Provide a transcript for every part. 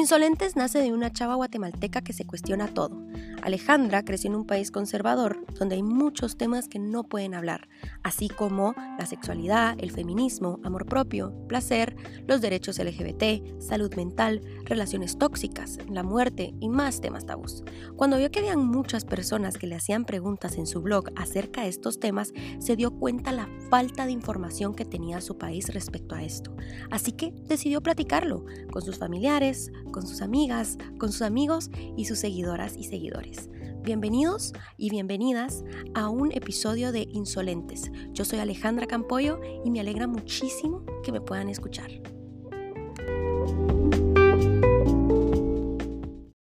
Insolentes nace de una chava guatemalteca que se cuestiona todo. Alejandra creció en un país conservador donde hay muchos temas que no pueden hablar, así como la sexualidad, el feminismo, amor propio, placer, los derechos LGBT, salud mental, relaciones tóxicas, la muerte y más temas tabús. Cuando vio que habían muchas personas que le hacían preguntas en su blog acerca de estos temas, se dio cuenta la falta de información que tenía su país respecto a esto. Así que decidió platicarlo con sus familiares, con sus amigas, con sus amigos y sus seguidoras y seguidores. Bienvenidos y bienvenidas a un episodio de Insolentes. Yo soy Alejandra Campoyo y me alegra muchísimo que me puedan escuchar.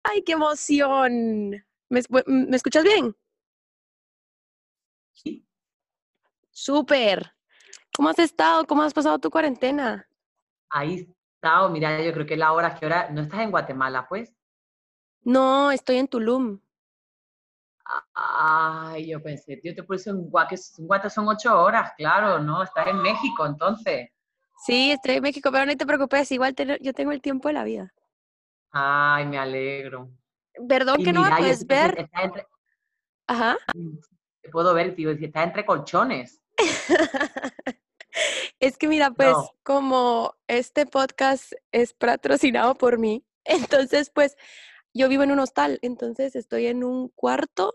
¡Ay, qué emoción! ¿Me, escuchas bien? Sí. Súper. ¿Cómo has estado? ¿Cómo has pasado tu cuarentena? Ahí o mira, yo creo que la hora que hora, ¿no estás en Guatemala, pues? No, estoy en Tulum. Ay, yo pensé, tío, te puse en Guate, son ocho horas, claro, ¿no? Estás en México, entonces. Sí, estoy en México, pero no te preocupes, igual yo tengo el tiempo de la vida. Ay, me alegro. Perdón que no me puedes ver. Ajá. Te puedo ver, tío, está entre colchones. Es que mira, pues como este podcast es patrocinado por mí, entonces pues yo vivo en un hostal, entonces estoy en un cuarto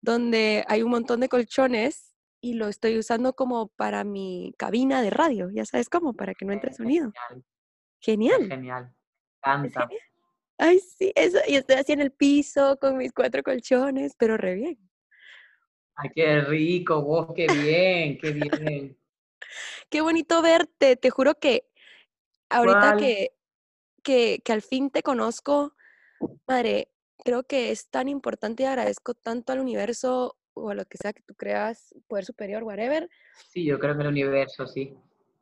donde hay un montón de colchones y lo estoy usando como para mi cabina de radio, ya sabes cómo, para que no entre sonido. Genial. Genial. Canta. Ay, sí, eso, y estoy así en el piso con mis cuatro colchones, pero re bien. Ay, qué rico, vos, qué bien, qué bien. Qué bonito verte, te juro que ahorita que, que, que al fin te conozco, madre, creo que es tan importante y agradezco tanto al universo o a lo que sea que tú creas, poder superior, whatever. Sí, yo creo en el universo, sí.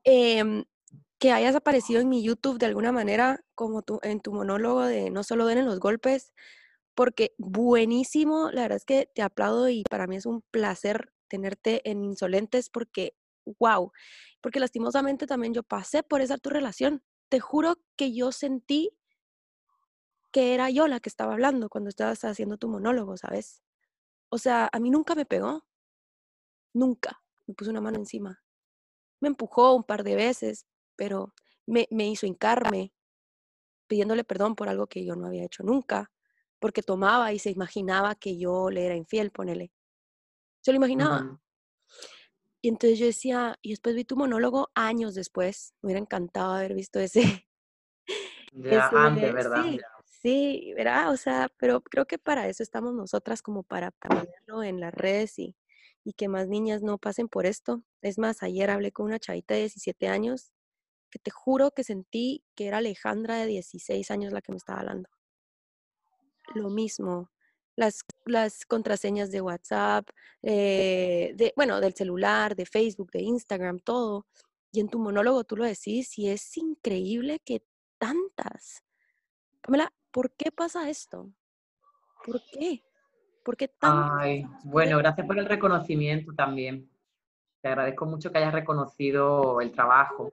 Em, que hayas aparecido en mi YouTube de alguna manera, como tú, en tu monólogo de No solo den los golpes, porque buenísimo, la verdad es que te aplaudo y para mí es un placer tenerte en Insolentes porque wow, porque lastimosamente también yo pasé por esa tu relación. Te juro que yo sentí que era yo la que estaba hablando cuando estabas haciendo tu monólogo, ¿sabes? O sea, a mí nunca me pegó, nunca me puso una mano encima. Me empujó un par de veces, pero me, me hizo hincarme pidiéndole perdón por algo que yo no había hecho nunca, porque tomaba y se imaginaba que yo le era infiel, ponele. Se lo imaginaba. Y entonces yo decía, y después vi tu monólogo años después, me hubiera encantado haber visto ese. Ya antes, ¿verdad? Sí, sí, ¿verdad? O sea, pero creo que para eso estamos nosotras, como para ponerlo en las redes y, y que más niñas no pasen por esto. Es más, ayer hablé con una chavita de 17 años que te juro que sentí que era Alejandra de 16 años la que me estaba hablando. Lo mismo, las, las contraseñas de WhatsApp, eh, de, bueno, del celular, de Facebook, de Instagram, todo. Y en tu monólogo tú lo decís y es increíble que tantas. Pamela, ¿por qué pasa esto? ¿Por qué? ¿Por qué tantas? Ay, bueno, gracias por el reconocimiento también. Te agradezco mucho que hayas reconocido el trabajo.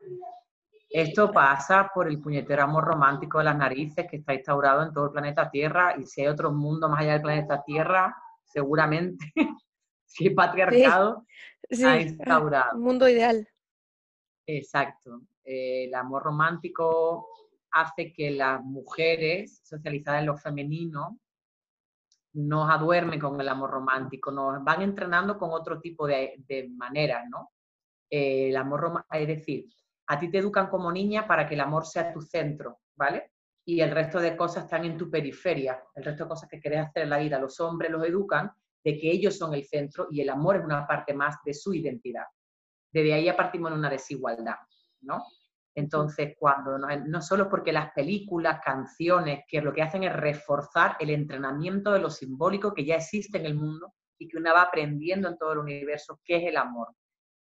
Esto pasa por el puñetero amor romántico de las narices que está instaurado en todo el planeta Tierra y si hay otro mundo más allá del planeta Tierra, seguramente, si el patriarcado sí, ha instaurado. mundo ideal. Exacto. Eh, el amor romántico hace que las mujeres socializadas en lo femenino nos aduermen con el amor romántico, nos van entrenando con otro tipo de, de maneras, ¿no? Eh, el amor romántico, es decir, a ti te educan como niña para que el amor sea tu centro, ¿vale? Y el resto de cosas están en tu periferia, el resto de cosas que querés hacer en la vida. Los hombres los educan de que ellos son el centro y el amor es una parte más de su identidad. Desde ahí ya partimos en una desigualdad, ¿no? Entonces, cuando no, no solo porque las películas, canciones, que lo que hacen es reforzar el entrenamiento de lo simbólico que ya existe en el mundo y que una va aprendiendo en todo el universo, qué es el amor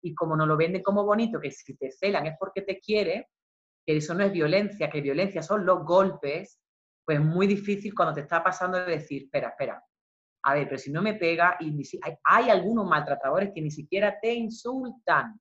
y como nos lo venden como bonito, que si te celan es porque te quiere, que eso no es violencia, que violencia son los golpes, pues es muy difícil cuando te está pasando de decir, espera, espera, a ver, pero si no me pega, y hay, hay, algunos maltratadores que ni siquiera te insultan.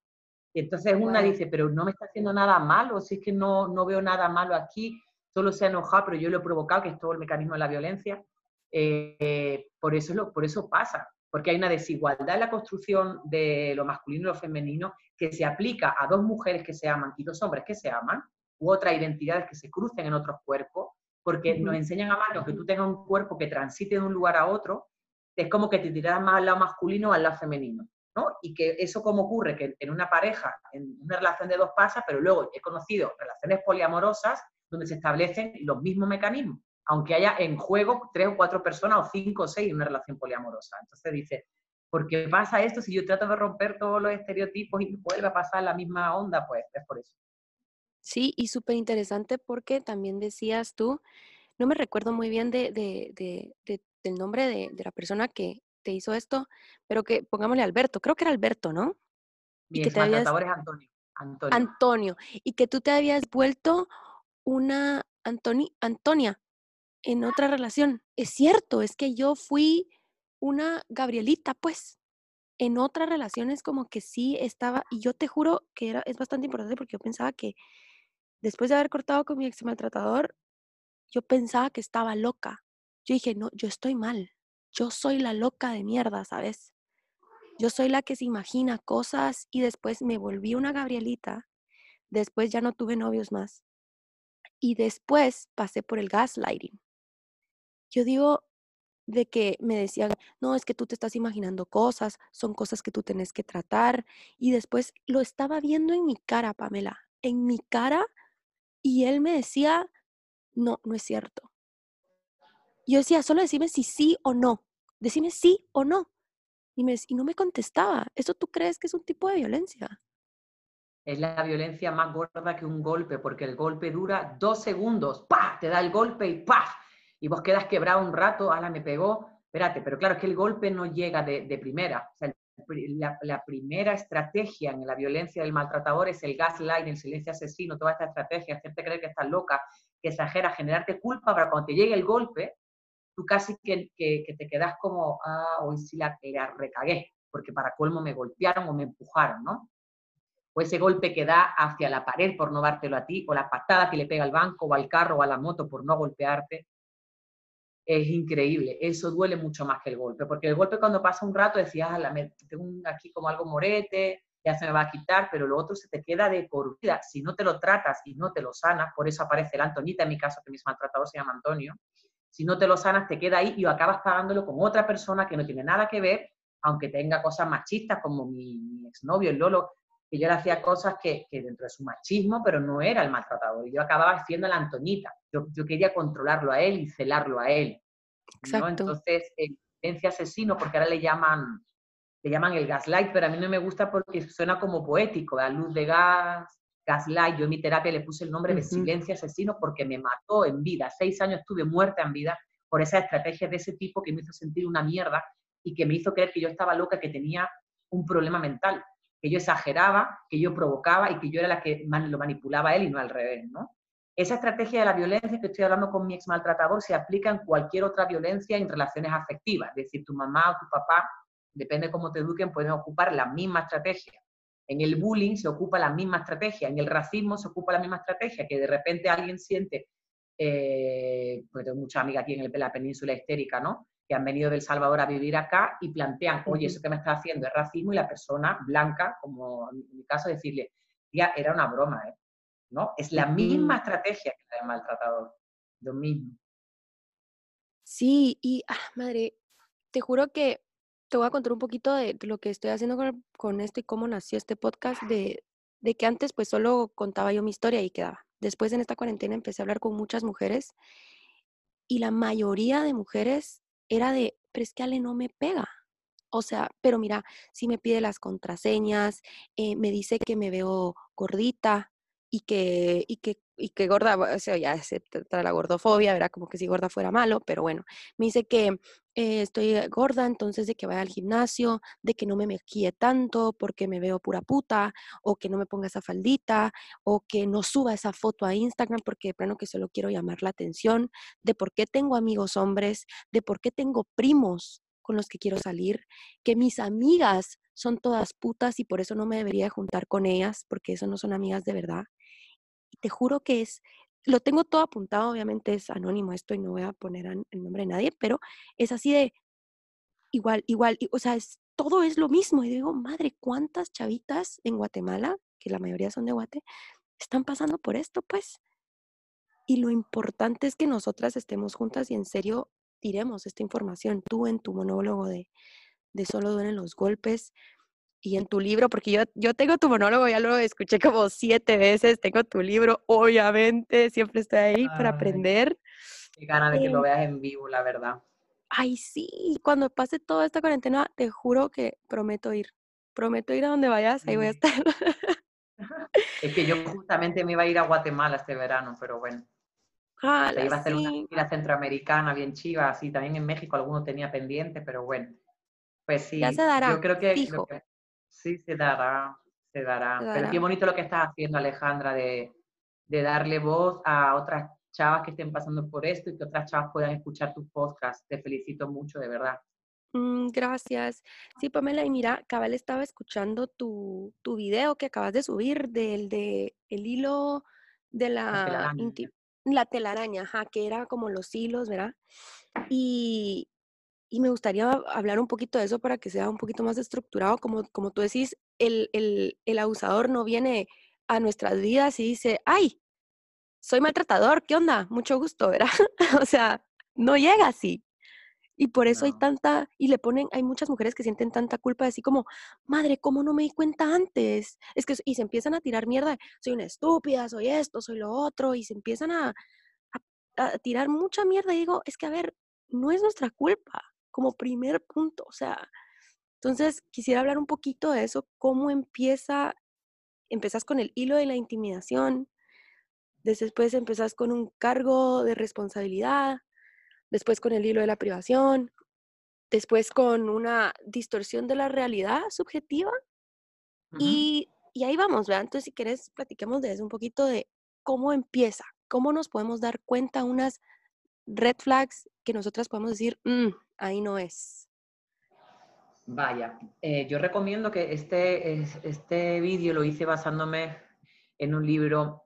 Y entonces una dice, pero no me está haciendo nada malo, si es que no, no veo nada malo aquí. solo se ha enojado, pero yo lo he provocado, que es todo el mecanismo de la violencia. Eh, por, eso lo, por eso pasa, porque hay una desigualdad en la construcción de lo masculino y lo femenino que se aplica a dos mujeres que se aman y dos hombres que se aman, u otras identidades que se crucen en otros cuerpos, porque nos enseñan a amar, que tú tengas un cuerpo que transite de un lugar a otro, es como que te tiras más al lado masculino o al lado femenino. ¿no? Y que eso como ocurre que en una pareja, en una relación de dos pasa, pero luego he conocido relaciones poliamorosas donde se establecen los mismos mecanismos, aunque haya en juego tres o cuatro personas o cinco o seis en una relación poliamorosa. Entonces dice, ¿por qué pasa esto si yo trato de romper todos los estereotipos y vuelve a pasar la misma onda? Pues es por eso. Sí, y súper interesante porque también decías tú, no me recuerdo muy bien de, del nombre de, la persona que te hizo esto, pero que pongámosle Alberto, creo que era Alberto, ¿no? y que te habías... Antonio. Antonio. Antonio. Y que tú te habías vuelto una Antoni Antonia en otra relación. Es cierto, es que yo fui una Gabrielita, pues. En otras relaciones como que sí estaba, y yo te juro que era, es bastante importante porque yo pensaba que después de haber cortado con mi ex maltratador, yo pensaba que estaba loca. Yo dije, no, yo estoy mal. Yo soy la loca de mierda, ¿sabes? Yo soy la que se imagina cosas y después me volví una Gabrielita. Después ya no tuve novios más. Y después pasé por el gaslighting. Yo digo de que me decían, no, es que tú te estás imaginando cosas, son cosas que tú tenés que tratar. Y después lo estaba viendo en mi cara, Pamela, en mi cara y él me decía, no, no es cierto. Yo decía, solo decime si sí o no. Decime sí o no. Y, me, y no me contestaba. ¿Eso tú crees que es un tipo de violencia? Es la violencia más gorda que un golpe, porque el golpe dura dos segundos. ¡Pah! Te da el golpe y ¡pah! Y vos quedas quebrado un rato, ala, me pegó. Espérate, pero claro, es que el golpe no llega de, de primera. O sea, la, primera estrategia en la violencia del maltratador es el gaslight, el silencio asesino, toda esta estrategia, hacerte creer que estás loca, que exagera, generarte culpa para cuando te llegue el golpe, tú casi que, te quedas como, ah, hoy sí la, la, recagué, porque para colmo me golpearon o me empujaron, ¿no? O ese golpe que da hacia la pared por no dártelo a ti, o la patada que le pega al banco o al carro o a la moto por no golpearte, es increíble. Eso duele mucho más que el golpe, porque el golpe cuando pasa un rato decías, ah, tengo aquí como algo morete, ya se me va a quitar, pero lo otro se te queda de por. Si no te lo tratas y no te lo sanas, por eso aparece el Antonita, en mi caso, que mi maltratador se llama Antonio, si no te lo sanas, te queda ahí y acabas pagándolo con otra persona que no tiene nada que ver, aunque tenga cosas machistas, como mi, exnovio, el Lolo, que yo le hacía cosas que, dentro de su machismo, pero no era el maltratador. Y yo acababa siendo la Antonita. Yo, quería controlarlo a él y celarlo a él. Entonces, el asesino, porque ahora le llaman, le llaman el gaslight, pero a mí no me gusta porque suena como poético, la luz de gas, gaslight. Yo en mi terapia le puse el nombre de silencio asesino porque me mató en vida. Seis años estuve muerta en vida por esa estrategia de ese tipo que me hizo sentir una mierda y que me hizo creer que yo estaba loca, que tenía un problema mental que yo exageraba, que yo provocaba y que yo era la que lo manipulaba él y no al revés, ¿no? Esa estrategia de la violencia que estoy hablando con mi ex maltratador se aplica en cualquier otra violencia en relaciones afectivas, es decir, tu mamá o tu papá, depende de cómo te eduquen, pueden ocupar la misma estrategia. En el bullying se ocupa la misma estrategia, en el racismo se ocupa la misma estrategia, que de repente alguien siente, eh, pues tengo muchas amigas aquí en la península histérica, ¿no? Que han venido del Salvador a vivir acá y plantean, oye, eso que me está haciendo es racismo y la persona blanca, como en mi caso, decirle, ya era una broma, ¿eh? ¿no? Es la misma estrategia que la del maltratador, lo mismo. Sí, y, ah, madre, te juro que te voy a contar un poquito de, lo que estoy haciendo con, esto y cómo nació este podcast, de, de que antes pues solo contaba yo mi historia y quedaba. Después en esta cuarentena empecé a hablar con muchas mujeres y la mayoría de mujeres era de, pero es que Ale no me pega. O sea, pero mira, si me pide las contraseñas, eh, me dice que me veo gordita y que, y que y que gorda, o sea, ya se trae la gordofobia, ¿verdad? Como que si gorda fuera malo, pero bueno, me dice que eh, estoy gorda, entonces de que vaya al gimnasio, de que no me maquille tanto porque me veo pura puta, o que no me ponga esa faldita, o que no suba esa foto a Instagram porque de plano que solo quiero llamar la atención, de por qué tengo amigos hombres, de por qué tengo primos con los que quiero salir, que mis amigas son todas putas y por eso no me debería juntar con ellas, porque eso no son amigas de verdad te juro que es lo tengo todo apuntado, obviamente es anónimo esto y no voy a poner el nombre de nadie, pero es así de igual, igual, o sea, es, todo es lo mismo. Y digo, madre, ¿cuántas chavitas en Guatemala, que la mayoría son de Guate, están pasando por esto, pues? Y lo importante es que nosotras estemos juntas y en serio tiremos esta información. Tú en tu monólogo de, de Solo duelen los golpes y en tu libro, porque yo, yo tengo tu monólogo, ya lo escuché como siete veces, tengo tu libro, obviamente, siempre estoy ahí para aprender. Qué gana de que lo em veas en vivo, la verdad. Ay, sí, cuando pase toda esta cuarentena, te juro que prometo ir. Prometo ir a donde vayas, ahí voy a estar. es que yo justamente me iba a ir a Guatemala este verano, pero bueno. Ah, iba a hacer una gira centroamericana bien chiva, así también en México alguno tenía pendiente, pero bueno. Pues sí, ya se dará, yo creo que, sí se dará, se dará, Pero qué bonito lo que estás haciendo, Alejandra, de, de darle voz a otras chavas que estén pasando por esto y que otras chavas puedan escuchar tus podcasts. Te felicito mucho, de verdad. Mm, gracias. Sí, Pamela, y mira, Cabal estaba escuchando tu, tu video que acabas de subir del de el hilo de la, la telaraña, la telaraña ajá, que era como los hilos, ¿verdad? Y, y me gustaría hablar un poquito de eso para que sea un poquito más estructurado. Como, como tú decís, el, el, el abusador no viene a nuestras vidas y dice, ay, soy maltratador, ¿qué onda? Mucho gusto, ¿verdad? o sea, no llega así. Y por eso hay tanta, y le ponen, hay muchas mujeres que sienten tanta culpa, así como, madre, ¿cómo no me di cuenta antes? Es que, y se empiezan a tirar mierda, soy una estúpida, soy esto, soy lo otro, y se empiezan a, a, tirar mucha mierda. Y digo, es que, a ver, no es nuestra culpa, como primer punto, o sea, entonces quisiera hablar un poquito de eso, cómo empieza, empezás con el hilo de la intimidación, Después empezás con un cargo de responsabilidad, después con el hilo de la privación, después con una distorsión de la realidad subjetiva. y, y, ahí vamos, ¿verdad? Entonces, si quieres, platiquemos de eso un poquito de cómo empieza, cómo nos podemos dar cuenta unas red flags que nosotras podemos decir, mm, ahí no es. Vaya, eh, yo recomiendo que este, este vídeo lo hice basándome en un libro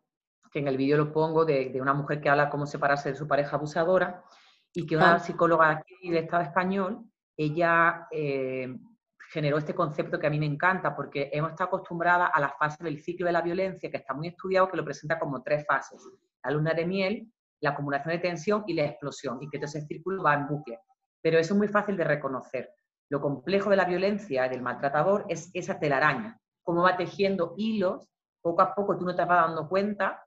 que en el vídeo lo pongo, de, una mujer que habla cómo separarse de su pareja abusadora y que una ah. psicóloga aquí de Estado español, ella eh, generó este concepto que a mí me encanta porque hemos estado acostumbradas a la fase del ciclo de la violencia, que está muy estudiado, que lo presenta como tres fases. La luna de miel, la acumulación de tensión y la explosión, y que todo ese círculo va en bucle. Pero eso es muy fácil de reconocer. Lo complejo de la violencia, del maltratador, es esa telaraña, cómo va tejiendo hilos, poco a poco tú no te vas dando cuenta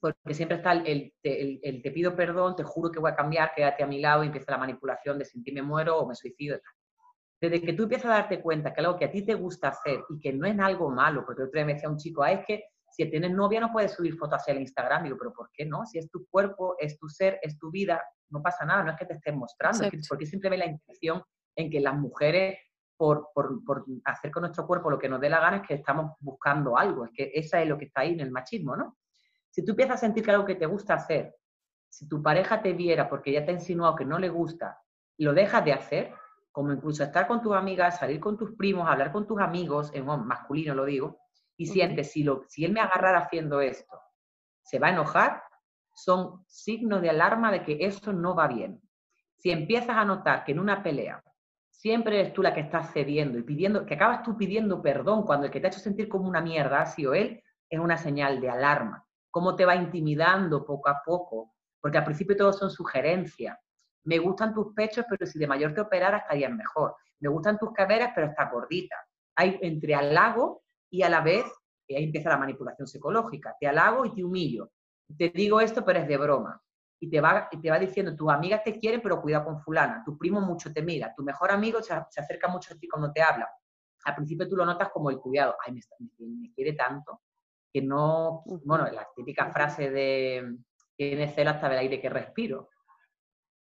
porque siempre está el, te pido perdón, te juro que voy a cambiar, quédate a mi lado y empieza la manipulación de si me muero o me suicido. Desde que tú empiezas a darte cuenta que algo que a ti te gusta hacer y que no es algo malo, porque otro día me decía un chico, ah, es que si tienes novia no puedes subir fotos hacia el Instagram. Digo, pero ¿por qué no? Si es tu cuerpo, es tu ser, es tu vida, no pasa nada, no es que te estés mostrando, porque siempre ve la intención en que las mujeres, por, por, por, hacer con nuestro cuerpo lo que nos dé la gana, es que estamos buscando algo, es que esa es lo que está ahí en el machismo, ¿no? Si tú empiezas a sentir que algo que te gusta hacer, si tu pareja te viera porque ya te ha insinuado que no le gusta, lo dejas de hacer, como incluso estar con tus amigas, salir con tus primos, hablar con tus amigos, en masculino lo digo, y sientes, si, lo, si él me agarrara haciendo esto, se va a enojar, son signos de alarma de que eso no va bien. Si empiezas a notar que en una pelea siempre eres tú la que estás cediendo y pidiendo, que acabas tú pidiendo perdón cuando el que te ha hecho sentir como una mierda ha sido él, es una señal de alarma cómo te va intimidando poco a poco, porque al principio todo son sugerencias. Me gustan tus pechos, pero si de mayor te operara estarían mejor. Me gustan tus caderas, pero está gordita. Hay entre halago y a la vez, y ahí empieza la manipulación psicológica. Te halago y te humillo. Te digo esto, pero es de broma. Y te va, y te va diciendo, tus amigas te quieren, pero cuida con fulana. Tu primo mucho te mira. Tu mejor amigo se, acerca mucho a ti cuando te habla. Al principio tú lo notas como el cuidado. Ay, me, me quiere tanto que no, bueno, la típica frase de tiene celo hasta el aire que respiro.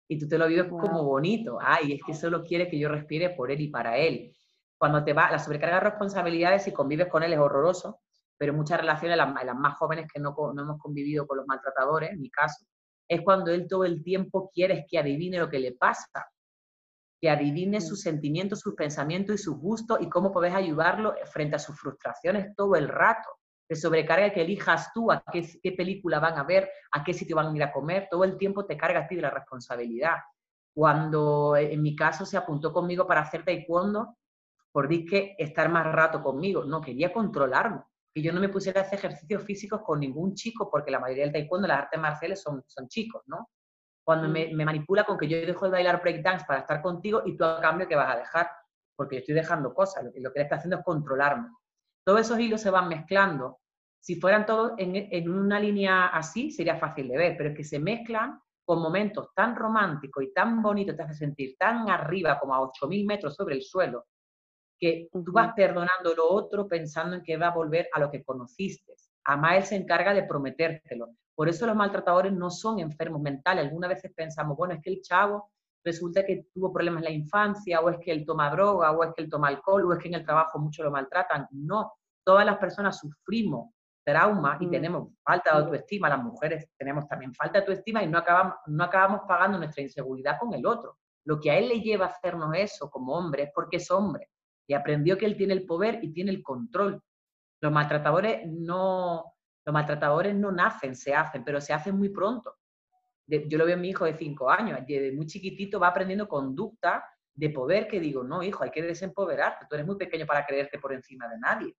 Y tú te lo vives como bonito. Ay, es que solo quiere que yo respire por él y para él. Cuando te va, la sobrecarga de responsabilidades y convives con él es horroroso, pero muchas relaciones, las, las más jóvenes que no, no, hemos convivido con los maltratadores, en mi caso, es cuando él todo el tiempo quiere que adivine lo que le pasa, que adivine sus sentimientos, sus pensamientos y sus gustos y cómo podés ayudarlo frente a sus frustraciones todo el rato te sobrecarga que elijas tú a qué, qué película van a ver, a qué sitio van a ir a comer, todo el tiempo te carga a ti de la responsabilidad. Cuando en mi caso se apuntó conmigo para hacer taekwondo, por que estar más rato conmigo, no, quería controlarme, que yo no me pusiera a hacer ejercicios físicos con ningún chico, porque la mayoría del taekwondo, las artes marciales son, son chicos, ¿no? Cuando me, me, manipula con que yo dejo de bailar breakdance para estar contigo y tú a cambio que vas a dejar, porque yo estoy dejando cosas, lo que, lo que él está haciendo es controlarme. Todos esos hilos se van mezclando. Si fueran todos en, en una línea así, sería fácil de ver, pero es que se mezclan con momentos tan románticos y tan bonitos, te hace sentir tan arriba como a 8.000 metros sobre el suelo, que tú vas perdonando lo otro pensando en que va a volver a lo que conociste. Él se encarga de prometértelo. Por eso los maltratadores no son enfermos mentales. Algunas veces pensamos, bueno, es que el chavo resulta que tuvo problemas en la infancia, o es que él toma droga, o es que él toma alcohol, o es que en el trabajo mucho lo maltratan. No, todas las personas sufrimos trauma y mm. tenemos falta de autoestima, las mujeres tenemos también falta de autoestima y no acabamos, no acabamos pagando nuestra inseguridad con el otro. Lo que a él le lleva a hacernos eso como hombre es porque es hombre y aprendió que él tiene el poder y tiene el control. Los maltratadores no, los maltratadores no nacen, se hacen, pero se hacen muy pronto. yo lo veo en mi hijo de cinco años, desde muy chiquitito va aprendiendo conducta de poder que digo, no, hijo, hay que desempoderarte, tú eres muy pequeño para creerte por encima de nadie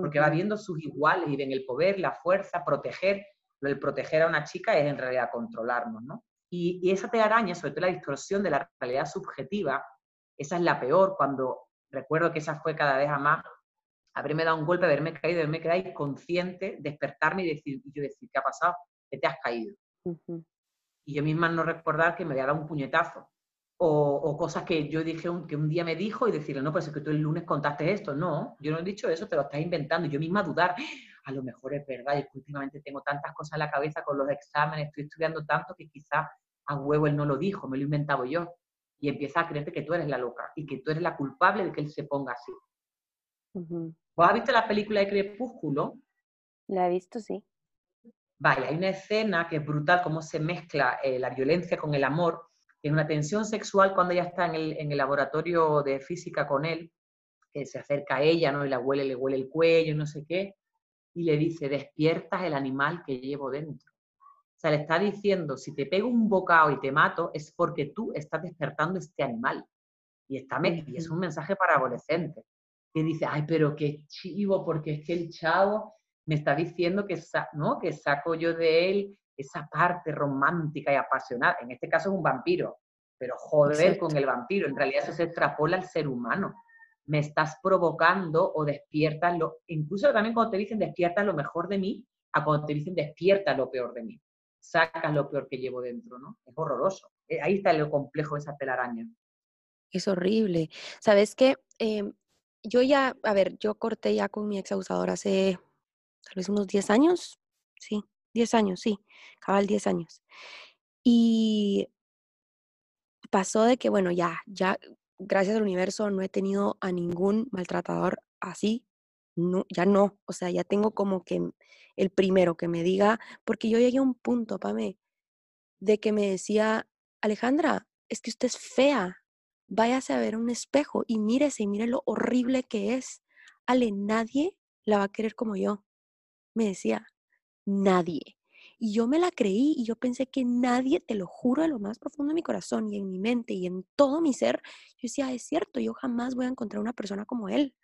porque va viendo sus iguales y ven el poder, la fuerza, proteger. El proteger a una chica es en realidad controlarnos, ¿no? Y, y esa telaraña, sobre todo la distorsión de la realidad subjetiva, esa es la peor cuando recuerdo que esa fue cada vez a más haberme dado un golpe, haberme caído, haberme quedado inconsciente, despertarme y, decir, y yo decir, ¿qué ha pasado? ¿Qué te has caído? Y yo misma no recordar que me había dado un puñetazo o, cosas que yo dije que un día me dijo y decirle, no, pues es que tú el lunes contaste esto. No, yo no he dicho eso, te lo estás inventando. Yo misma dudar, a lo mejor es verdad, y últimamente tengo tantas cosas en la cabeza con los exámenes, estoy estudiando tanto que quizás a huevo él no lo dijo, me lo he inventado yo. Y empieza a creerte que tú eres la loca y que tú eres la culpable de que él se ponga así. ¿Vos has visto la película de Crepúsculo? La he visto, sí. Vaya, hay una escena que es brutal, cómo se mezcla eh, la violencia con el amor, en una tensión sexual cuando ella está en el, laboratorio de física con él, que se acerca a ella, ¿no? Y la huele, le huele el cuello, no sé qué, y le dice, despiertas el animal que llevo dentro. O sea, le está diciendo, si te pego un bocado y te mato, es porque tú estás despertando este animal. Y, está, y es un mensaje para adolescentes. Que dice, ay, pero qué chivo, porque es que el chavo me está diciendo que, ¿no? que saco yo de él esa parte romántica y apasionada. En este caso es un vampiro, pero joder con el vampiro. En realidad eso se extrapola al ser humano. Me estás provocando o despiertas lo, incluso también cuando te dicen despierta lo mejor de mí, a cuando te dicen despierta lo peor de mí. Sacas lo peor que llevo dentro, ¿no? Es horroroso. Eh, ahí está lo complejo de esa telaraña. Es horrible. ¿Sabes qué? Em, yo ya, a ver, yo corté ya con mi ex abusador hace tal vez unos 10 años, sí, 10 años, sí, cabal 10 años. Y pasó de que, bueno, ya, ya, gracias al universo, no he tenido a ningún maltratador así, no, ya no, o sea, ya tengo como que el primero que me diga, porque yo llegué a un punto, Pame, de que me decía, Alejandra, es que usted es fea, váyase a ver un espejo y mírese y mire lo horrible que es. Ale, nadie la va a querer como yo. Me decía, nadie. Y yo me la creí y yo pensé que nadie, te lo juro de lo más profundo de mi corazón y en mi mente y en todo mi ser, yo decía, es cierto, yo jamás voy a encontrar una persona como él.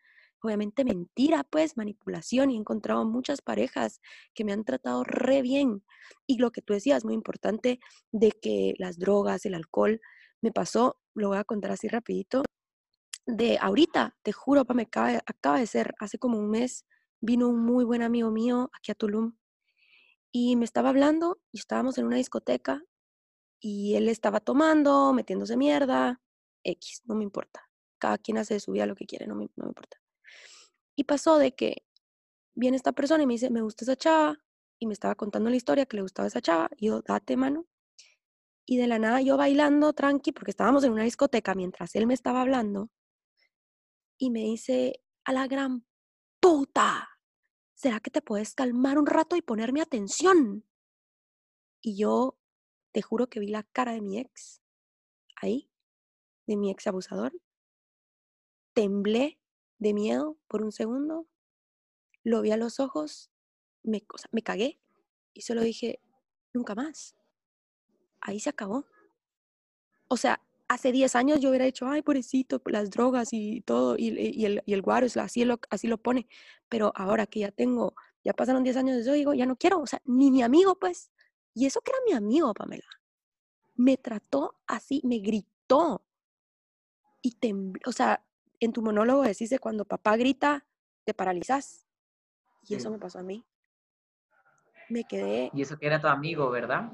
Obviamente mentira, pues, manipulación y he encontrado muchas parejas que me han tratado re bien. Y lo que tú decías, muy importante, de que las drogas, el alcohol, me pasó, lo voy a contar así rapidito, de ahorita, te juro, pa, me acaba, acaba de ser, hace como un mes, vino un muy buen amigo mío aquí a Tulum y me estaba hablando y estábamos en una discoteca y él estaba tomando, metiéndose mierda, X, no me importa. Cada quien hace de su vida lo que quiere, no me, no me importa. Y pasó de que viene esta persona y me dice, me gusta esa chava, y me estaba contando la historia que le gustaba esa chava, y yo, date mano. Y de la nada yo bailando tranqui, porque estábamos en una discoteca mientras él me estaba hablando, y me dice, a la gran puta, ¿será que te puedes calmar un rato y ponerme atención? Y yo te juro que vi la cara de mi ex, ahí, de mi ex abusador. Temblé de miedo por un segundo, lo vi a los ojos me, me cagué y solo dije, nunca más. Ahí se acabó. O sea, hace 10 años yo hubiera dicho, ay, pobrecito, las drogas y todo, y, el, y el guaro, así lo, así lo pone. Pero ahora que ya tengo, ya pasaron 10 años, yo digo, ya no quiero, o sea, ni mi amigo, pues. Y eso que era mi amigo, Pamela. Me trató así, me gritó. Y tembló, o sea, en tu monólogo decís de cuando papá grita, te paralizas. Y eso me pasó a mí. Me quedé. Y eso que era tu amigo, ¿verdad?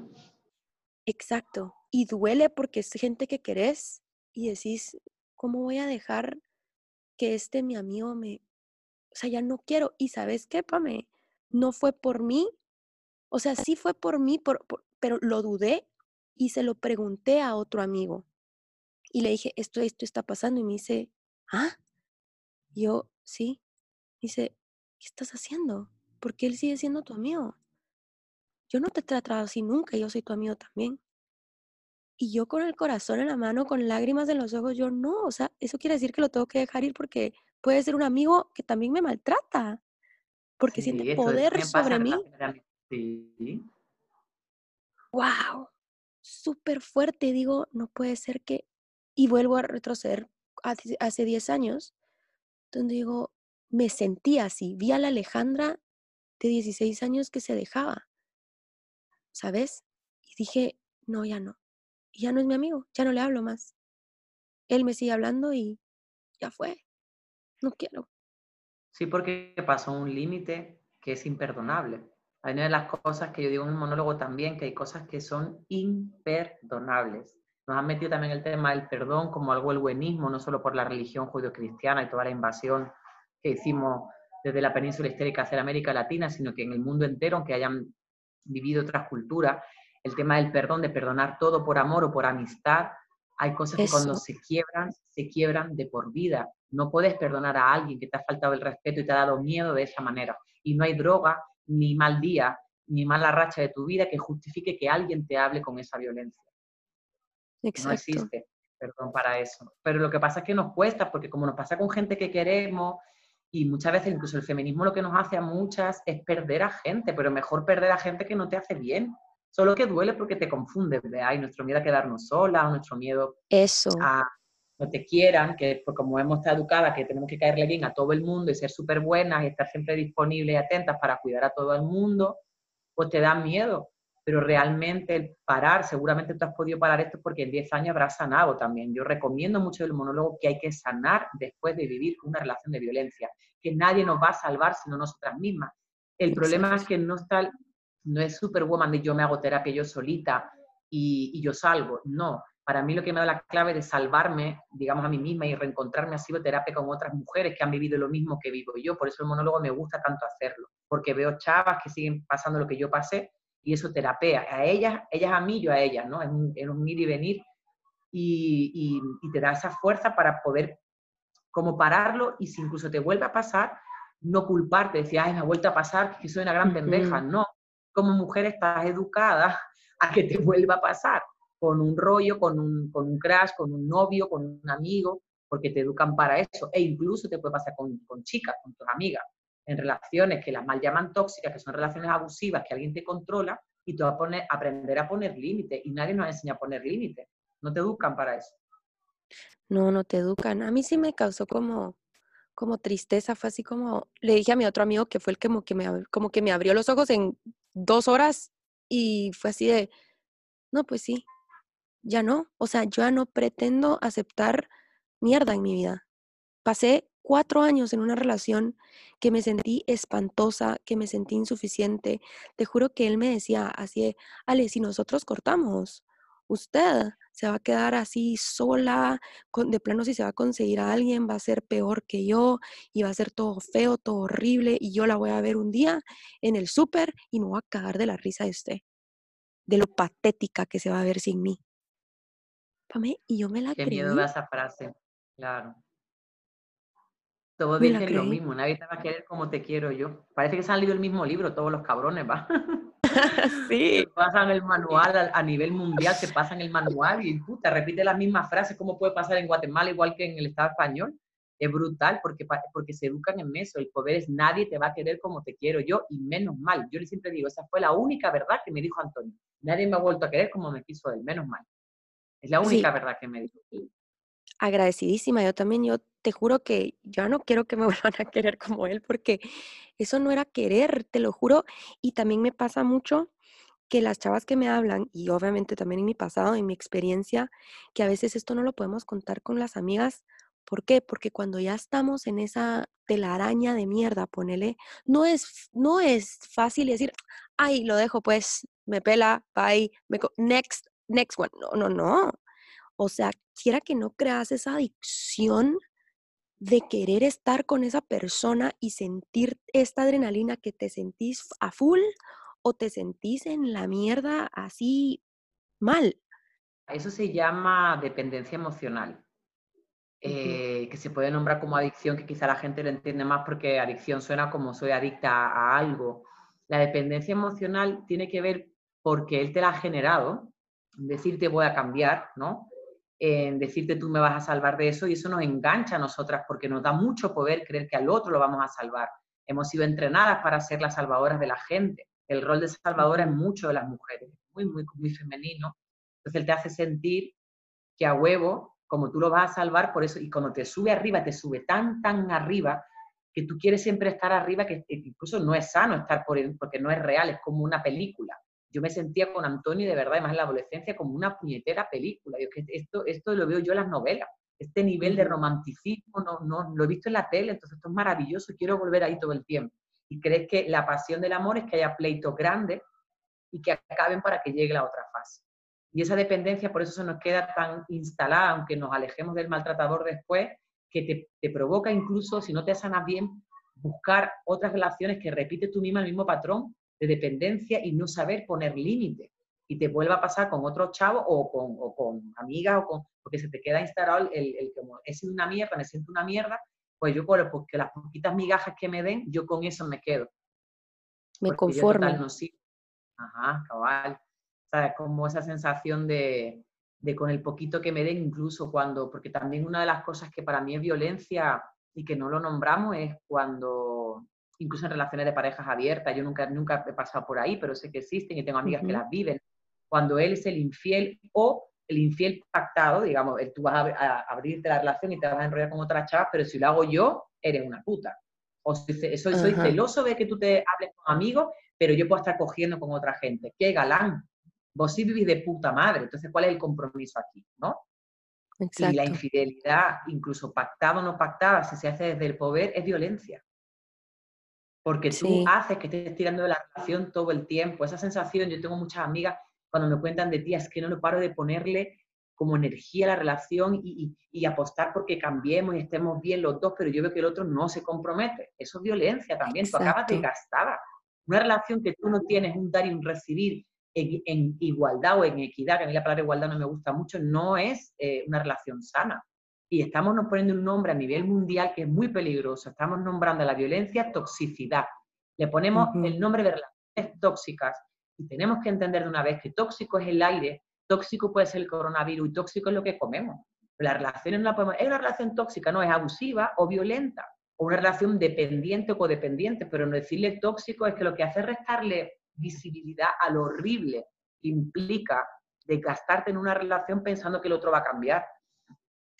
Exacto. Y duele porque es gente que querés y decís, ¿cómo voy a dejar que este mi amigo me... O sea, ya no quiero. Y sabes qué, Pame, no fue por mí. O sea, sí fue por mí, pero lo dudé y se lo pregunté a otro amigo. Y le dije, esto, esto está pasando. Y me dice, ¿ah? yo, sí. Dice, ¿qué estás haciendo? Porque él sigue siendo tu amigo. Yo no te he tratado así nunca, yo soy tu amigo también. Y yo con el corazón en la mano, con lágrimas en los ojos, yo no, o sea, eso quiere decir que lo tengo que dejar ir porque puede ser un amigo que también me maltrata, porque siente poder sobre mí. Sí. ¡Wow! Súper fuerte, digo, no puede ser que... Y vuelvo a retroceder hace 10 años, donde digo, me sentí así, vi a la Alejandra de 16 años que se dejaba, ¿sabes? Y dije, no, ya no ya no es mi amigo, ya no le hablo más. Él me sigue hablando y ya fue. No quiero. Sí, porque pasó un límite que es imperdonable. Hay una de las cosas que yo digo en el monólogo también, que hay cosas que son imperdonables. Nos han metido también el tema del perdón como algo el buenismo, no solo por la religión judio-cristiana y toda la invasión que hicimos desde la península histérica hacia la América Latina, sino que en el mundo entero, aunque hayan vivido otras culturas, el tema del perdón, de perdonar todo por amor o por amistad, hay cosas que cuando se quiebran, se quiebran de por vida. No puedes perdonar a alguien que te ha faltado el respeto y te ha dado miedo de esa manera. Y no hay droga, ni mal día, ni mala racha de tu vida que justifique que alguien te hable con esa violencia. Exacto. No existe perdón para eso. Pero lo que pasa es que nos cuesta, porque como nos pasa con gente que queremos, y muchas veces incluso el feminismo lo que nos hace a muchas es perder a gente, pero mejor perder a gente que no te hace bien. Solo que duele porque te confunde, ¿verdad? nuestro miedo a quedarnos solas, nuestro miedo Eso. a no te quieran, que pues, como hemos estado educadas, que tenemos que caerle bien a todo el mundo y ser súper buenas y estar siempre disponibles y atentas para cuidar a todo el mundo, pues te da miedo. Pero realmente el parar, seguramente tú has podido parar esto porque en 10 años habrás sanado también. Yo recomiendo mucho el monólogo que hay que sanar después de vivir una relación de violencia, que nadie nos va a salvar sino nosotras mismas. El problema es que no está no es superwoman de yo me hago terapia yo solita y, yo salgo. No, para mí lo que me da la clave de salvarme, digamos, a mí misma y reencontrarme ha sido terapia con otras mujeres que han vivido lo mismo que vivo yo. Por eso el monólogo me gusta tanto hacerlo, porque veo chavas que siguen pasando lo que yo pasé y eso terapea. A ellas, ellas a mí, yo a ellas, ¿no? Es un, un ir y venir y, y, te da esa fuerza para poder como pararlo y si incluso te vuelve a pasar, no culparte, decir, ay, me ha vuelto a pasar, que soy una gran pendeja. No, como mujer estás educada a que te vuelva a pasar con un rollo, con un, con un crash, con un novio, con un amigo, porque te educan para eso. E incluso te puede pasar con, con chicas, con tus amigas, en relaciones que las mal llaman tóxicas, que son relaciones abusivas, que alguien te controla, y tú vas a poner, aprender a poner límites. Y nadie nos enseña a poner límites. No te educan para eso. No, no te educan. A mí sí me causó como, como tristeza, fue así como, le dije a mi otro amigo que fue el que, como que, me, como que me abrió los ojos en dos horas y fue así de, no, pues sí, ya no, o sea, yo ya no pretendo aceptar mierda en mi vida. Pasé cuatro años en una relación que me sentí espantosa, que me sentí insuficiente. Te juro que él me decía así de, Ale, si nosotros cortamos, usted se va a quedar así sola, de plano si se va a conseguir a alguien va a ser peor que yo y va a ser todo feo, todo horrible y yo la voy a ver un día en el súper y me voy a cagar de la risa de usted, de lo patética que se va a ver sin mí. y yo me la Qué miedo da esa frase, claro. Todos dicen lo mismo, nadie te va a querer como te quiero yo. Parece que se han leído el mismo libro, todos los cabrones, ¿va? sí. pasan el manual a, nivel mundial, se pasan el manual y puta, repite las mismas frases, ¿cómo puede pasar en Guatemala igual que en el Estado español? es brutal porque, porque se educan en eso. El poder es nadie te va a querer como te quiero yo y menos mal. Yo le siempre digo, esa fue la única verdad que me dijo Antonio. Nadie me ha vuelto a querer como me quiso él, menos mal. Es la única verdad que me dijo. Agradecidísima, yo también, yo te juro que ya no quiero que me vuelvan a querer como él porque eso no era querer, te lo juro. Y también me pasa mucho que las chavas que me hablan, y obviamente también en mi pasado, en mi experiencia, que a veces esto no lo podemos contar con las amigas. ¿Por qué? Porque cuando ya estamos en esa telaraña de mierda, ponele, no es, no es fácil decir, ay, lo dejo, pues, me pela, bye, me next, next one. No, no, no. O sea, quiera que no creas esa adicción de querer estar con esa persona y sentir esta adrenalina que te sentís a full o te sentís en la mierda así mal. Eso se llama dependencia emocional, eh, que se puede nombrar como adicción, que quizá la gente lo entiende más porque adicción suena como soy adicta a, algo. La dependencia emocional tiene que ver porque él te la ha generado, decirte voy a cambiar, ¿no? En decirte tú me vas a salvar de eso y eso nos engancha a nosotras porque nos da mucho poder creer que al otro lo vamos a salvar. Hemos sido entrenadas para ser las salvadoras de la gente el rol de salvadora es mucho de las mujeres, muy, muy, muy femenino. Entonces él te hace sentir que a huevo, como tú lo vas a salvar, por eso, y cuando te sube arriba, te sube tan, tan arriba, que tú quieres siempre estar arriba, que incluso no es sano estar por él, porque no es real, es como una película. Yo me sentía con Antonio, de verdad, además en la adolescencia, como una puñetera película. Yo, que esto, esto lo veo yo en las novelas. Este nivel de romanticismo no, no lo he visto en la tele, entonces esto es maravilloso, quiero volver ahí todo el tiempo y crees que la pasión del amor es que haya pleitos grandes y que acaben para que llegue la otra fase. Y esa dependencia por eso se nos queda tan instalada, aunque nos alejemos del maltratador después, que te, provoca incluso, si no te sanas bien, buscar otras relaciones que repite tú misma el mismo patrón de dependencia y no saber poner límites. Y te vuelva a pasar con otro chavo o con, o con amigas, o con, porque se te queda instalado el, el, como, he sido una mierda, me siento una mierda, pues yo con porque las poquitas migajas que me den, yo con eso me quedo. Me conformo. No Ajá, cabal. O sea, como esa sensación de, de con el poquito que me den, incluso cuando, porque también una de las cosas que para mí es violencia y que no lo nombramos es cuando, incluso en relaciones de parejas abiertas, yo nunca, nunca he pasado por ahí, pero sé que existen y tengo amigas que las viven, cuando él es el infiel o el infiel pactado, digamos, tú vas a, abrirte la relación y te vas a enrollar con otra chava, pero si lo hago yo, eres una puta. O soy, soy celoso de que tú te hables con amigos, pero yo puedo estar cogiendo con otra gente. ¡Qué galán! Vos sí vivís de puta madre. Entonces, ¿cuál es el compromiso aquí? ¿No? Y la infidelidad, incluso pactada o no pactada, si se hace desde el poder, es violencia. Porque tú haces que estés tirando de la relación todo el tiempo. Esa sensación, yo tengo muchas amigas cuando me cuentan de ti, es que no lo paro de ponerle como energía a la relación y, apostar porque cambiemos y estemos bien los dos, pero yo veo que el otro no se compromete. Eso es violencia también, tú acabas de gastar. Una relación que tú no tienes un dar y un recibir en, igualdad o en equidad, que a mí la palabra igualdad no me gusta mucho, no es eh, una relación sana. Y estamos nos poniendo un nombre a nivel mundial que es muy peligroso. Estamos nombrando a la violencia toxicidad. Le ponemos el nombre de relaciones tóxicas y tenemos que entender de una vez que tóxico es el aire, tóxico puede ser el coronavirus y tóxico es lo que comemos. Las relaciones no la podemos... Es una relación tóxica, no es abusiva o violenta, o una relación dependiente o codependiente, pero no decirle tóxico es que lo que hace es restarle visibilidad a lo horrible que implica desgastarte en una relación pensando que el otro va a cambiar.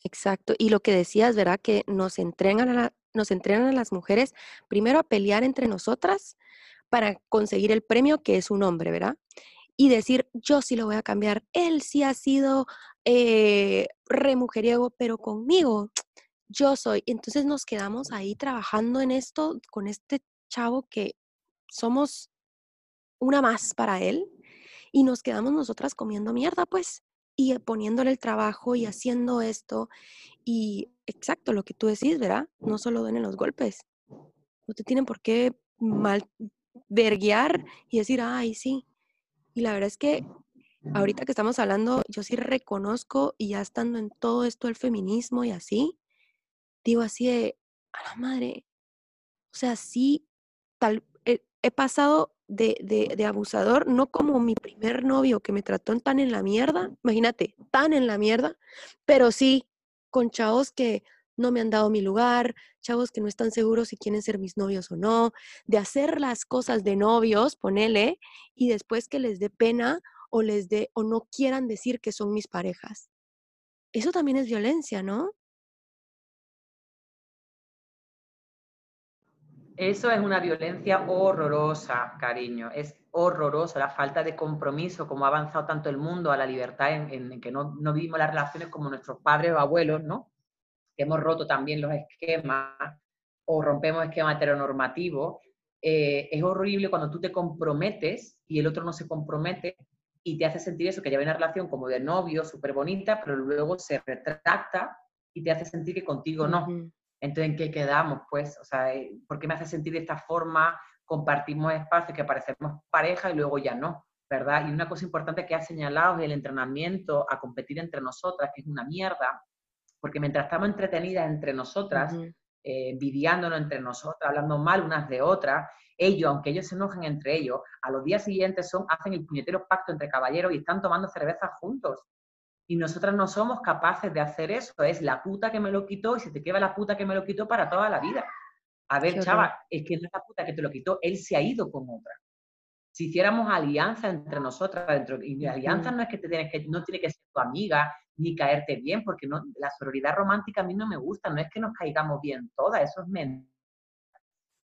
Exacto. Y lo que decías, ¿verdad? Que nos entrenan a, nos entrenan a las mujeres primero a pelear entre nosotras para conseguir el premio que es un hombre, ¿verdad? Y decir, yo sí lo voy a cambiar, él sí ha sido eh, remujeriego, pero conmigo yo soy. Entonces nos quedamos ahí trabajando en esto con este chavo que somos una más para él y nos quedamos nosotras comiendo mierda, pues, y poniéndole el trabajo y haciendo esto. Y exacto, lo que tú decís, ¿verdad? No solo duelen los golpes. No te tienen por qué mal, verguear y decir, ay, sí. Y la verdad es que ahorita que estamos hablando, yo sí reconozco y ya estando en todo esto del feminismo y así, digo así de, a la madre, o sea, sí, tal, he, pasado de, de, de, abusador, no como mi primer novio que me trató tan en la mierda, imagínate, tan en la mierda, pero sí con chavos que no me han dado mi lugar, chavos que no están seguros si quieren ser mis novios o no, de hacer las cosas de novios, ponele, y después que les dé pena o les dé o no quieran decir que son mis parejas. Eso también es violencia, ¿no? Eso es una violencia horrorosa, cariño. Es horrorosa la falta de compromiso, como ha avanzado tanto el mundo a la libertad en, que no, vivimos las relaciones como nuestros padres o abuelos, ¿no? Hemos roto también los esquemas o rompemos esquemas heteronormativos. Eh, es horrible cuando tú te comprometes y el otro no se compromete y te hace sentir eso, que lleva una relación como de novio, súper bonita, pero luego se retracta y te hace sentir que contigo no. Entonces, ¿en qué quedamos? Pues, o sea, eh, ¿por qué me hace sentir de esta forma? Compartimos espacios que parecemos pareja y luego ya no, ¿verdad? Y una cosa importante que ha señalado es el entrenamiento a competir entre nosotras, que es una mierda, porque mientras estamos entretenidas entre nosotras, uh entre nosotras, hablando mal unas de otras, ellos, aunque ellos se enojen entre ellos, a los días siguientes son, hacen el puñetero pacto entre caballeros y están tomando cervezas juntos. Y nosotras no somos capaces de hacer eso. Es la puta que me lo quitó y se te queda la puta que me lo quitó para toda la vida. A ver, chava, es que no es la puta que te lo quitó, él se ha ido con otra. Si hiciéramos alianza entre nosotras, dentro, y alianza no es que, te tienes que no tiene que ser tu amiga ni caerte bien, porque no, la sororidad romántica a mí no me gusta, no es que nos caigamos bien todas, eso es mentira.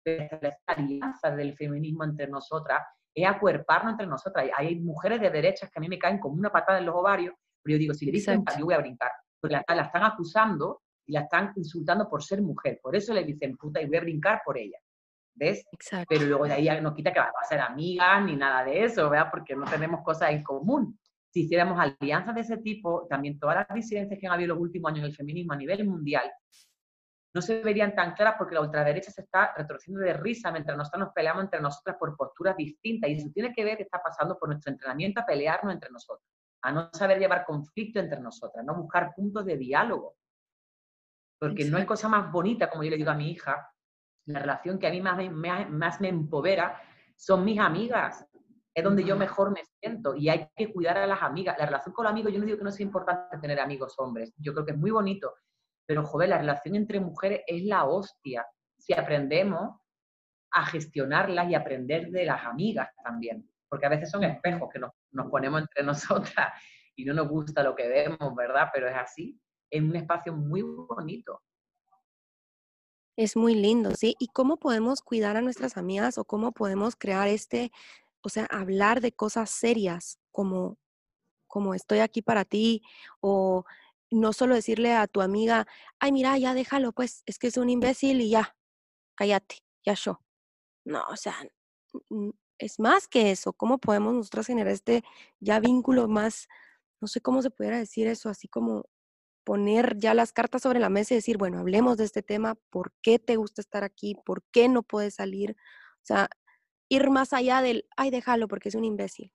La alianza del feminismo entre nosotras es acuerparnos entre nosotras. Hay mujeres de derechas que a mí me caen como una patada en los ovarios pero yo digo, si le dicen, yo voy a brincar. Porque la, están acusando y la están insultando por ser mujer. Por eso le dicen puta y voy a brincar por ella. ¿Ves? Exacto. Pero luego de ahí no quita que va a ser amiga ni nada de eso, ¿verdad? Porque no tenemos cosas en común. Si hiciéramos alianzas de ese tipo, también todas las disidencias que han habido en los últimos años en el feminismo a nivel mundial no se verían tan claras porque la ultraderecha se está retorciendo de risa mientras nosotros nos peleamos entre nosotras por posturas distintas. Y eso tiene que ver que está pasando por nuestro entrenamiento a pelearnos entre nosotros a no saber llevar conflicto entre nosotras, no buscar puntos de diálogo. Porque no hay cosa más bonita, como yo le digo a mi hija, la relación que a mí más me, más me empodera son mis amigas. Es donde yo mejor me siento y hay que cuidar a las amigas. La relación con los amigos, yo no digo que no sea importante tener amigos hombres, yo creo que es muy bonito, pero joder, la relación entre mujeres es la hostia. Si aprendemos a gestionarlas y aprender de las amigas también porque a veces son espejos que nos, ponemos entre nosotras y no nos gusta lo que vemos, ¿verdad? Pero es así, es un espacio muy bonito. Es muy lindo, ¿sí? ¿Y cómo podemos cuidar a nuestras amigas o cómo podemos crear este, o sea, hablar de cosas serias como, como estoy aquí para ti o no solo decirle a tu amiga, ay, mira, ya déjalo, pues es que es un imbécil y ya, cállate, ya yo. No, o sea, es más que eso. ¿Cómo podemos nosotros generar este ya vínculo más, no sé cómo se pudiera decir eso, así como poner ya las cartas sobre la mesa y decir, bueno, hablemos de este tema, ¿por qué te gusta estar aquí? ¿Por qué no puedes salir? O sea, ir más allá del, ay, déjalo porque es un imbécil.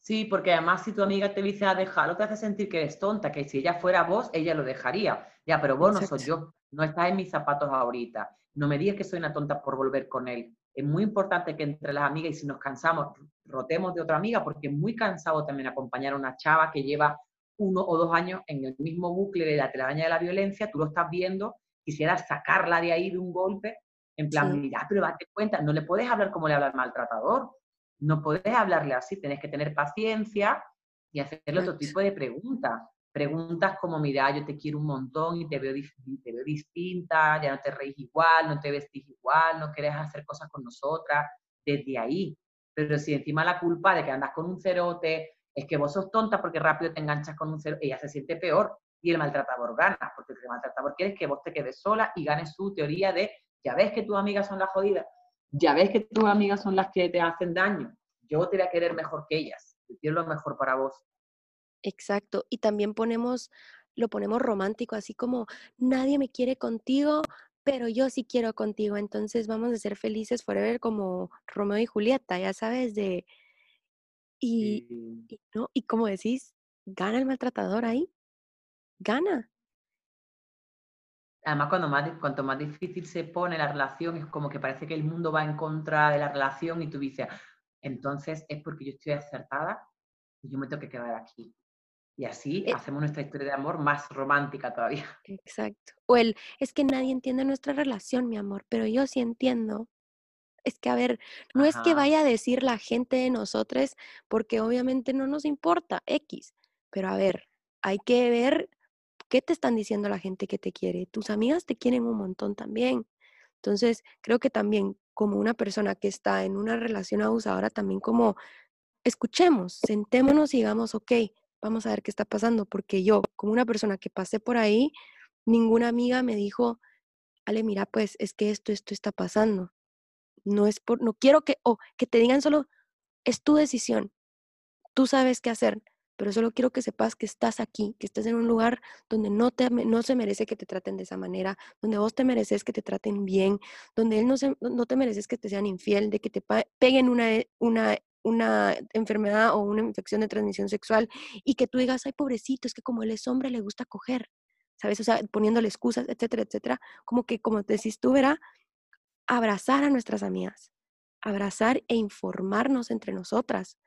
Sí, porque además si tu amiga te dice, ah, déjalo, te hace sentir que eres tonta, que si ella fuera vos, ella lo dejaría. Ya, pero vos no soy yo, no estás en mis zapatos ahorita. No me digas que soy una tonta por volver con él es muy importante que entre las amigas, y si nos cansamos, rotemos de otra amiga, porque es muy cansado también acompañar a una chava que lleva uno o dos años en el mismo bucle de la telaraña de la violencia, tú lo estás viendo, quisieras sacarla de ahí de un golpe, en plan, mira, pero date cuenta, no le puedes hablar como le habla el maltratador, no puedes hablarle así, tienes que tener paciencia y hacerle otro tipo de preguntas preguntas como, mira, yo te quiero un montón y te veo, te veo distinta, ya no te reís igual, no te vestís igual, no quieres hacer cosas con nosotras, desde ahí. Pero si encima la culpa de que andas con un cerote es que vos sos tonta porque rápido te enganchas con un cerote, ella se siente peor y el maltratador gana, porque el maltratador quiere que vos te quedes sola y ganes su teoría de, ya ves que tus amigas son las jodidas, ya ves que tus amigas son las que te hacen daño, yo te voy a querer mejor que ellas, yo quiero lo mejor para vos. Exacto. Y también ponemos, lo ponemos romántico, así como nadie me quiere contigo, pero yo sí quiero contigo. Entonces vamos a ser felices forever como Romeo y Julieta, ya sabes, de... Y, ¿no? y como decís, gana el maltratador ahí, gana. Además, cuando más, cuanto más difícil se pone la relación, es como que parece que el mundo va en contra de la relación y tú dices, entonces es porque yo estoy acertada y yo me tengo que quedar aquí Y así eh hacemos nuestra historia de amor más romántica todavía. Exacto. O el, es que nadie entiende nuestra relación, mi amor, pero yo sí entiendo. Es que, a ver, no es que vaya a decir la gente de nosotros, porque obviamente no nos importa, X. Pero a ver, hay que ver qué te están diciendo la gente que te quiere. Tus amigas te quieren un montón también. Entonces, creo que también como una persona que está en una relación abusadora, también como escuchemos, sentémonos y digamos, ok, vamos a ver qué está pasando, porque yo, como una persona que pasé por ahí, ninguna amiga me dijo, Ale, mira, pues es que esto, esto está pasando. No es por, no quiero que, o que te digan solo, es tu decisión, tú sabes qué hacer, pero solo quiero que sepas que estás aquí, que estás en un lugar donde no, te, no se merece que te traten de esa manera, donde vos te mereces que te traten bien, donde él no, se, no te mereces que te sean infiel, de que te peguen una, una, una enfermedad o una infección de transmisión sexual y que tú digas, ay, pobrecito, es que como él es hombre le gusta coger, ¿sabes? O sea, poniéndole excusas, etcétera, etcétera. Como que, como te decís tú, verá, abrazar a nuestras amigas, abrazar e informarnos entre nosotras,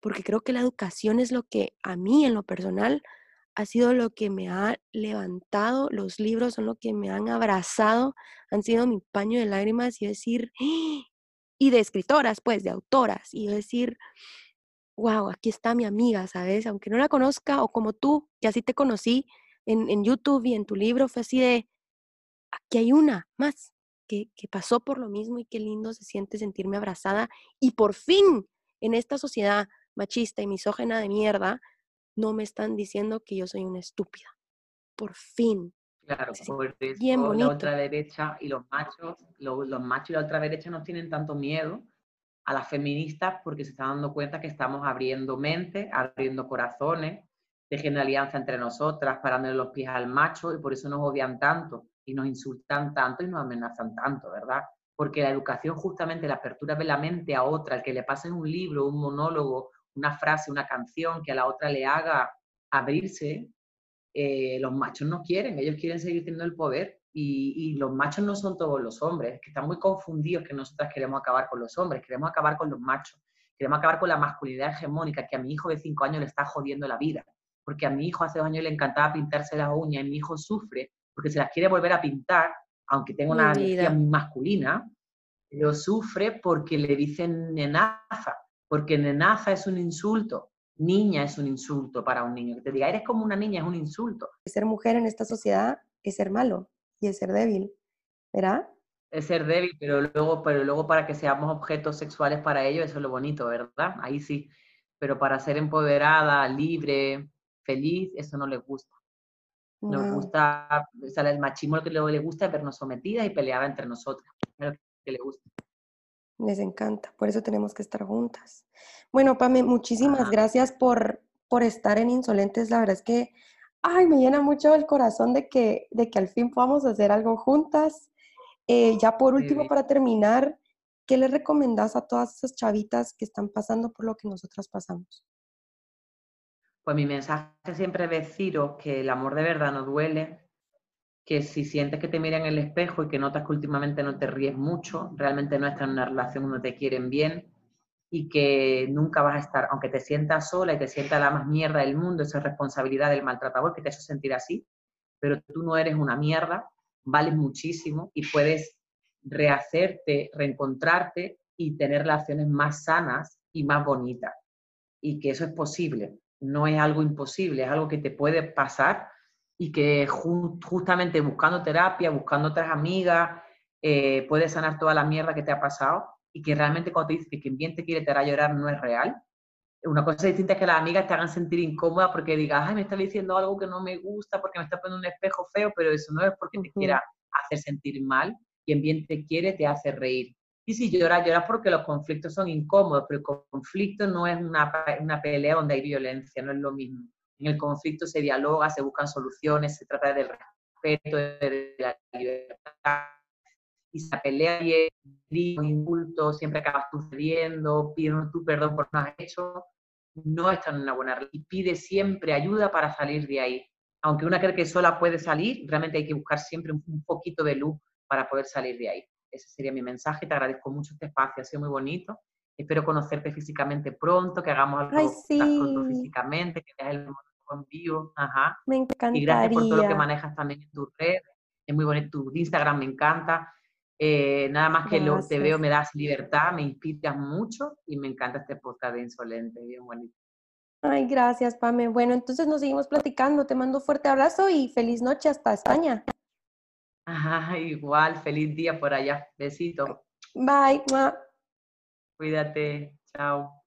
porque creo que la educación es lo que a mí en lo personal ha sido lo que me ha levantado, los libros son lo que me han abrazado, han sido mi paño de lágrimas y decir, y de escritoras, pues, de autoras, y decir, wow, aquí está mi amiga, ¿sabes? Aunque no la conozca, o como tú, que así te conocí en, YouTube y en tu libro, fue así de, aquí hay una más que, que pasó por lo mismo y qué lindo se siente sentirme abrazada y por fin en esta sociedad machista y misógena de mierda, no me están diciendo que yo soy una estúpida. Por fin. Claro, Sí, por bien eso la bonito. ultraderecha y los machos, los, los machos y la ultraderecha no tienen tanto miedo a las feministas porque se están dando cuenta que estamos abriendo mente, abriendo corazones, tejiendo alianza entre nosotras, parándole los pies al macho y por eso nos odian tanto y nos insultan tanto y nos amenazan tanto, ¿verdad? Porque la educación justamente la apertura de la mente a otra, el que le pasen un libro, un monólogo, una frase, una canción que a la otra le haga abrirse, eh, los machos no quieren, ellos quieren seguir teniendo el poder y, y, los machos no son todos los hombres, que están muy confundidos que nosotras queremos acabar con los hombres, queremos acabar con los machos, queremos acabar con la masculinidad hegemónica que a mi hijo de 5 años le está jodiendo la vida, porque a mi hijo hace dos años le encantaba pintarse las uñas y mi hijo sufre porque se las quiere volver a pintar, aunque tenga una energía vida. muy masculina, pero sufre porque le dicen nenaza, porque nenaza es un insulto, niña es un insulto para un niño. Que te diga, eres como una niña es un insulto. Ser mujer en esta sociedad es ser malo y es ser débil, ¿verdad? Es ser débil, pero luego, pero luego para que seamos objetos sexuales para ellos, eso es lo bonito, ¿verdad? Ahí sí. Pero para ser empoderada, libre, feliz, eso no les gusta. Nos Wow. gusta, o sea, el machismo lo que luego le gusta es vernos sometidas y peleadas entre nosotras. Es lo que le gusta. Les encanta, por eso tenemos que estar juntas. Bueno, Pame, muchísimas gracias por, por estar en Insolentes. La verdad es que, ay, me llena mucho el corazón de que, de que al fin podamos hacer algo juntas. Eh, ya por último, para terminar, ¿qué le recomendás a todas esas chavitas que están pasando por lo que nosotras pasamos? Pues mi mensaje siempre es deciros que el amor de verdad no duele, que si sientes que te miran en el espejo y que notas que últimamente no te ríes mucho, realmente no estás en una relación donde te quieren bien y que nunca vas a estar, aunque te sientas sola y te sientas la más mierda del mundo, esa es responsabilidad del maltratador que te ha hecho sentir así, pero tú no eres una mierda, vales muchísimo y puedes rehacerte, reencontrarte y tener relaciones más sanas y más bonitas. Y que eso es posible, no es algo imposible, es algo que te puede pasar y que ju justamente buscando terapia, buscando otras amigas, eh, puedes sanar toda la mierda que te ha pasado y que realmente cuando te dice que quien bien te quiere te hará llorar no es real. Una cosa distinta es que las amigas te hagan sentir incómoda porque digas, ay, me está diciendo algo que no me gusta, porque me está poniendo un espejo feo, pero eso no es porque te quiera hacer sentir mal. Quien bien te quiere te hace reír. Y si lloras, lloras porque los conflictos son incómodos, pero el conflicto no es una, una pelea donde hay violencia, no es lo mismo. En el conflicto se dialoga, se buscan soluciones, se trata del respeto, de la libertad. Y se pelea y un insulto, siempre acabas tú cediendo, pidiendo tu perdón por no has hecho, no está en una buena relación. Y pide siempre ayuda para salir de ahí. Aunque una cree que sola puede salir, realmente hay que buscar siempre un poquito de luz para poder salir de ahí. Ese sería mi mensaje. Te agradezco mucho este espacio, ha sido muy bonito. Espero conocerte físicamente pronto, que hagamos algo pronto sí. físicamente, que veas el en vivo. Ajá. Me encantaría. Y gracias por todo lo que manejas también en tu red. Es muy bonito, tu Instagram me encanta. Eh, nada más que lo te veo, me das libertad, me inspiras mucho y me encanta este podcast de Insolente, bien bonito. Ay, gracias, Pame. Bueno, entonces nos seguimos platicando. Te mando un fuerte abrazo y feliz noche hasta España. Ajá, igual, feliz día por allá. Besito. Bye. Cuídate. Chao.